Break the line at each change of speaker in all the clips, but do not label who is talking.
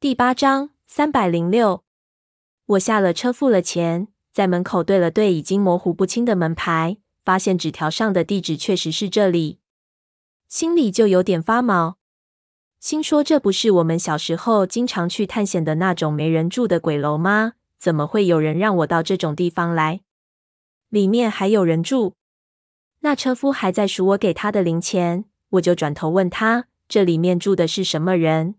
第八章三百零六。我下了车，付了钱，在门口对了对已经模糊不清的门牌，发现纸条上的地址确实是这里，心里就有点发毛。心说：“这不是我们小时候经常去探险的那种没人住的鬼楼吗？怎么会有人让我到这种地方来？里面还有人住？”那车夫还在数我给他的零钱，我就转头问他：“这里面住的是什么人？”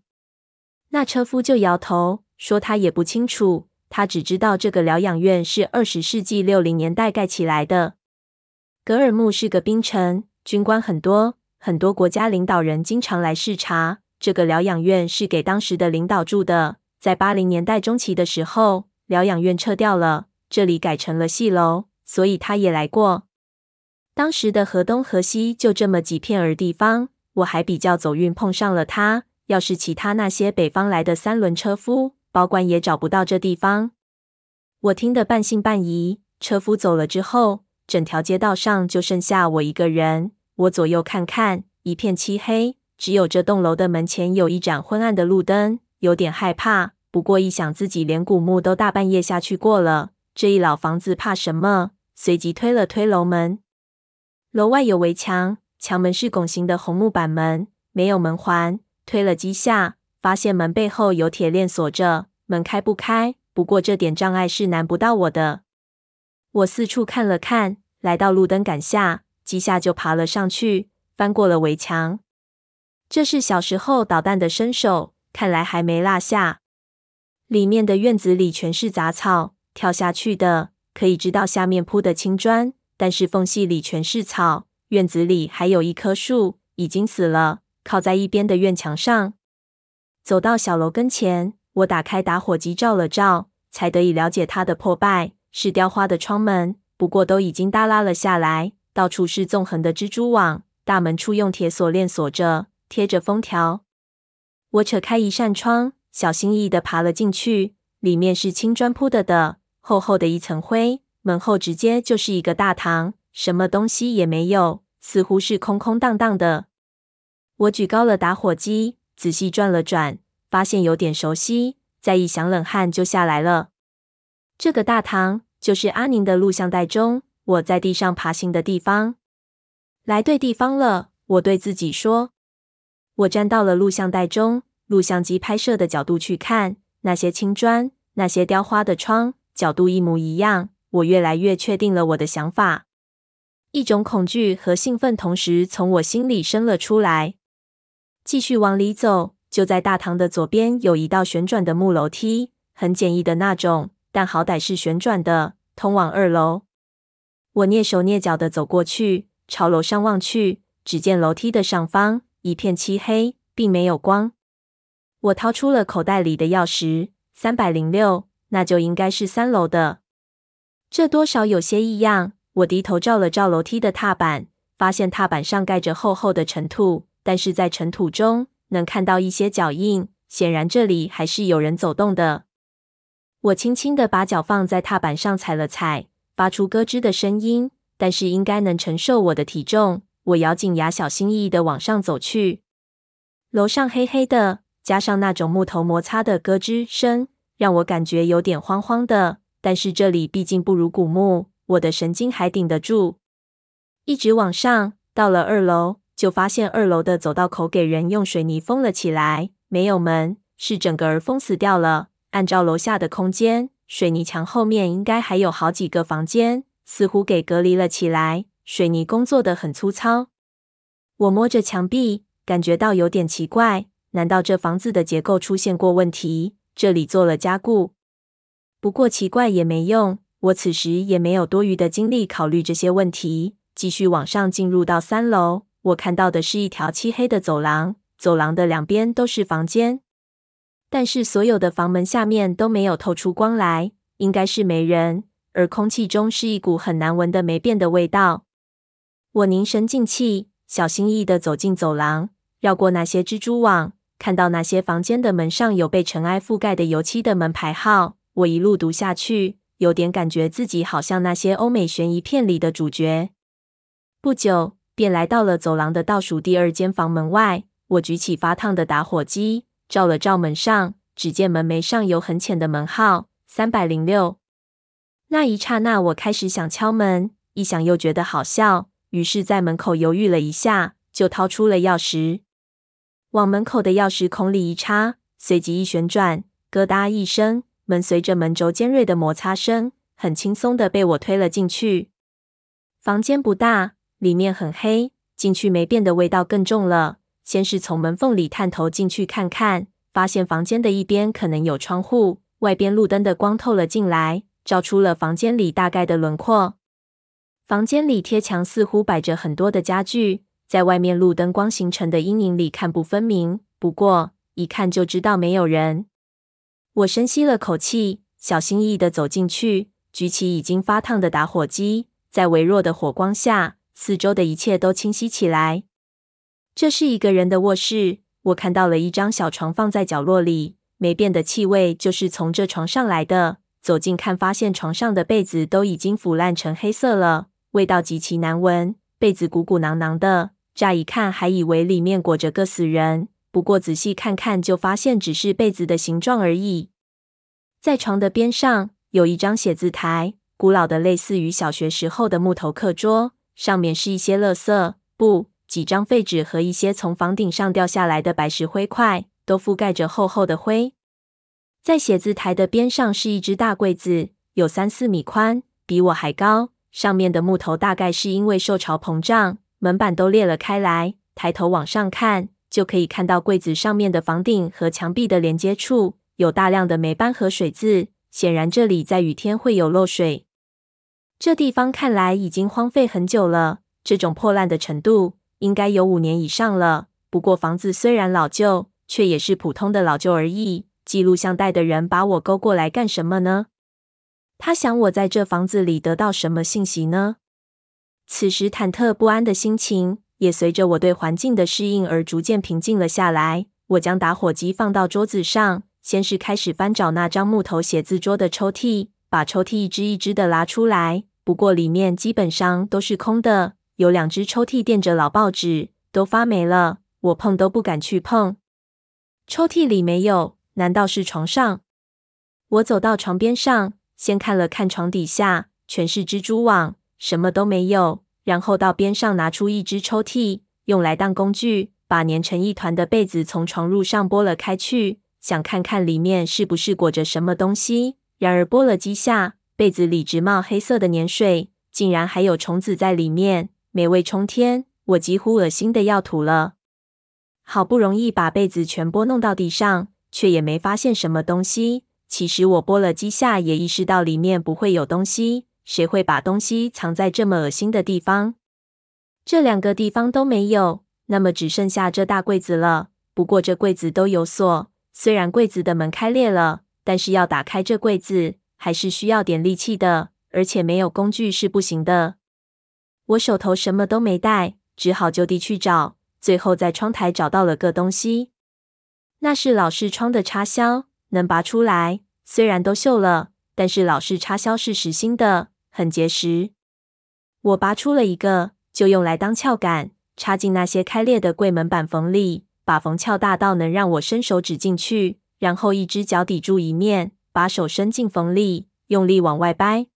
那车夫就摇头说：“他也不清楚，他只知道这个疗养院是二十世纪六零年代盖起来的。格尔木是个兵城，军官很多，很多国家领导人经常来视察。这个疗养院是给当时的领导住的。在八零年代中期的时候，疗养院撤掉了，这里改成了戏楼，所以他也来过。当时的河东河西就这么几片儿地方，我还比较走运碰上了他。”要是其他那些北方来的三轮车夫，保管也找不到这地方。我听得半信半疑。车夫走了之后，整条街道上就剩下我一个人。我左右看看，一片漆黑，只有这栋楼的门前有一盏昏暗的路灯，有点害怕。不过一想自己连古墓都大半夜下去过了，这一老房子怕什么？随即推了推楼门。楼外有围墙，墙门是拱形的红木板门，没有门环。推了几下，发现门背后有铁链锁着，门开不开。不过这点障碍是难不到我的。我四处看了看，来到路灯杆下，几下就爬了上去，翻过了围墙。这是小时候捣蛋的身手，看来还没落下。里面的院子里全是杂草，跳下去的可以知道下面铺的青砖，但是缝隙里全是草。院子里还有一棵树，已经死了。靠在一边的院墙上，走到小楼跟前，我打开打火机照了照，才得以了解它的破败。是雕花的窗门，不过都已经耷拉了下来，到处是纵横的蜘蛛网。大门处用铁锁链锁着，贴着封条。我扯开一扇窗，小心翼翼地爬了进去。里面是青砖铺的的，厚厚的一层灰。门后直接就是一个大堂，什么东西也没有，似乎是空空荡荡的。我举高了打火机，仔细转了转，发现有点熟悉，再一想，冷汗就下来了。这个大堂就是阿宁的录像带中我在地上爬行的地方。来对地方了，我对自己说。我站到了录像带中录像机拍摄的角度去看，那些青砖，那些雕花的窗，角度一模一样。我越来越确定了我的想法，一种恐惧和兴奋同时从我心里生了出来。继续往里走，就在大堂的左边有一道旋转的木楼梯，很简易的那种，但好歹是旋转的，通往二楼。我蹑手蹑脚的走过去，朝楼上望去，只见楼梯的上方一片漆黑，并没有光。我掏出了口袋里的钥匙，三百零六，那就应该是三楼的。这多少有些异样。我低头照了照楼梯的踏板，发现踏板上盖着厚厚的尘土。但是在尘土中能看到一些脚印，显然这里还是有人走动的。我轻轻地把脚放在踏板上踩了踩，发出咯吱的声音，但是应该能承受我的体重。我咬紧牙，小心翼翼地往上走去。楼上黑黑的，加上那种木头摩擦的咯吱声，让我感觉有点慌慌的。但是这里毕竟不如古墓，我的神经还顶得住。一直往上，到了二楼。就发现二楼的走道口给人用水泥封了起来，没有门，是整个儿封死掉了。按照楼下的空间，水泥墙后面应该还有好几个房间，似乎给隔离了起来。水泥工作得很粗糙。我摸着墙壁，感觉到有点奇怪，难道这房子的结构出现过问题？这里做了加固？不过奇怪也没用，我此时也没有多余的精力考虑这些问题，继续往上进入到三楼。我看到的是一条漆黑的走廊，走廊的两边都是房间，但是所有的房门下面都没有透出光来，应该是没人。而空气中是一股很难闻的霉变的味道。我凝神静气，小心翼翼地走进走廊，绕过那些蜘蛛网，看到那些房间的门上有被尘埃覆盖的油漆的门牌号。我一路读下去，有点感觉自己好像那些欧美悬疑片里的主角。不久。便来到了走廊的倒数第二间房门外。我举起发烫的打火机，照了照门上，只见门楣上有很浅的门号三百零六。那一刹那，我开始想敲门，一想又觉得好笑，于是，在门口犹豫了一下，就掏出了钥匙，往门口的钥匙孔里一插，随即一旋转，咯嗒一声，门随着门轴尖锐的摩擦声，很轻松地被我推了进去。房间不大，里面很黑，进去没变的味道更重了。先是从门缝里探头进去看看，发现房间的一边可能有窗户，外边路灯的光透了进来，照出了房间里大概的轮廓。房间里贴墙似乎摆着很多的家具，在外面路灯光形成的阴影里看不分明。不过一看就知道没有人。我深吸了口气，小心翼翼地走进去，举起已经发烫的打火机，在微弱的火光下，四周的一切都清晰起来。这是一个人的卧室，我看到了一张小床放在角落里，霉变的气味就是从这床上来的。走近看，发现床上的被子都已经腐烂成黑色了，味道极其难闻，被子鼓鼓囊囊的，乍一看还以为里面裹着个死人，不过仔细看看就发现只是被子的形状而已。在床的边上有一张写字台，古老的类似于小学时候的木头课桌，上面是一些垃圾布。几张废纸和一些从房顶上掉下来的白石灰块，都覆盖着厚厚的灰。在写字台的边上是一只大柜子，有三四米宽，比我还高。上面的木头大概是因为受潮膨胀，门板都裂了开来。抬头往上看，就可以看到柜子上面的房顶和墙壁的连接处有大量的霉斑和水渍，显然这里在雨天会有漏水。这地方看来已经荒废很久了，这种破烂的程度。应该有五年以上了。不过房子虽然老旧，却也是普通的老旧而已。记录像带的人把我勾过来干什么呢？他想我在这房子里得到什么信息呢？此时忐忑不安的心情也随着我对环境的适应而逐渐平静了下来。我将打火机放到桌子上，先是开始翻找那张木头写字桌的抽屉，把抽屉一只一只的拉出来。不过里面基本上都是空的。有两只抽屉垫着老报纸，都发霉了，我碰都不敢去碰。抽屉里没有，难道是床上？我走到床边上，先看了看床底下，全是蜘蛛网，什么都没有。然后到边上拿出一只抽屉，用来当工具，把粘成一团的被子从床褥上拨了开去，想看看里面是不是裹着什么东西。然而拨了几下，被子里直冒黑色的粘水，竟然还有虫子在里面。美味冲天，我几乎恶心的要吐了。好不容易把被子全拨弄到地上，却也没发现什么东西。其实我拨了几下，也意识到里面不会有东西。谁会把东西藏在这么恶心的地方？这两个地方都没有，那么只剩下这大柜子了。不过这柜子都有锁，虽然柜子的门开裂了，但是要打开这柜子还是需要点力气的，而且没有工具是不行的。我手头什么都没带，只好就地去找。最后在窗台找到了个东西，那是老式窗的插销，能拔出来。虽然都锈了，但是老式插销是实心的，很结实。我拔出了一个，就用来当撬杆，插进那些开裂的柜门板缝里，把缝撬大到能让我伸手指进去。然后一只脚抵住一面，把手伸进缝里，用力往外掰。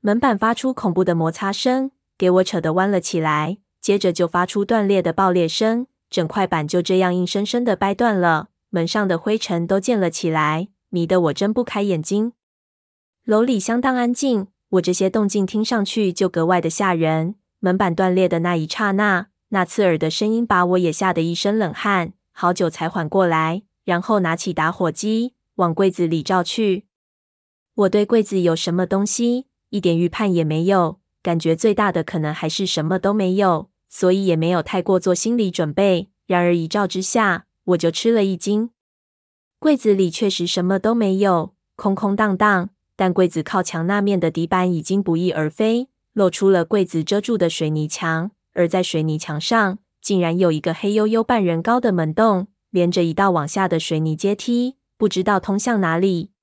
门板发出恐怖的摩擦声。给我扯得弯了起来，接着就发出断裂的爆裂声，整块板就这样硬生生的掰断了，门上的灰尘都溅了起来，迷得我睁不开眼睛。楼里相当安静，我这些动静听上去就格外的吓人。门板断裂的那一刹那，那刺耳的声音把我也吓得一身冷汗，好久才缓过来，然后拿起打火机往柜子里照去。我对柜子有什么东西一点预判也没有。感觉最大的可能还是什么都没有，所以也没有太过做心理准备。然而一照之下，我就吃了一惊。柜子里确实什么都没有，空空荡荡。但柜子靠墙那面的底板已经不翼而飞，露出了柜子遮住的水泥墙。而在水泥墙上，竟然有一个黑黝黝半人高的门洞，连着一道往下的水泥阶梯，不知道通向哪里。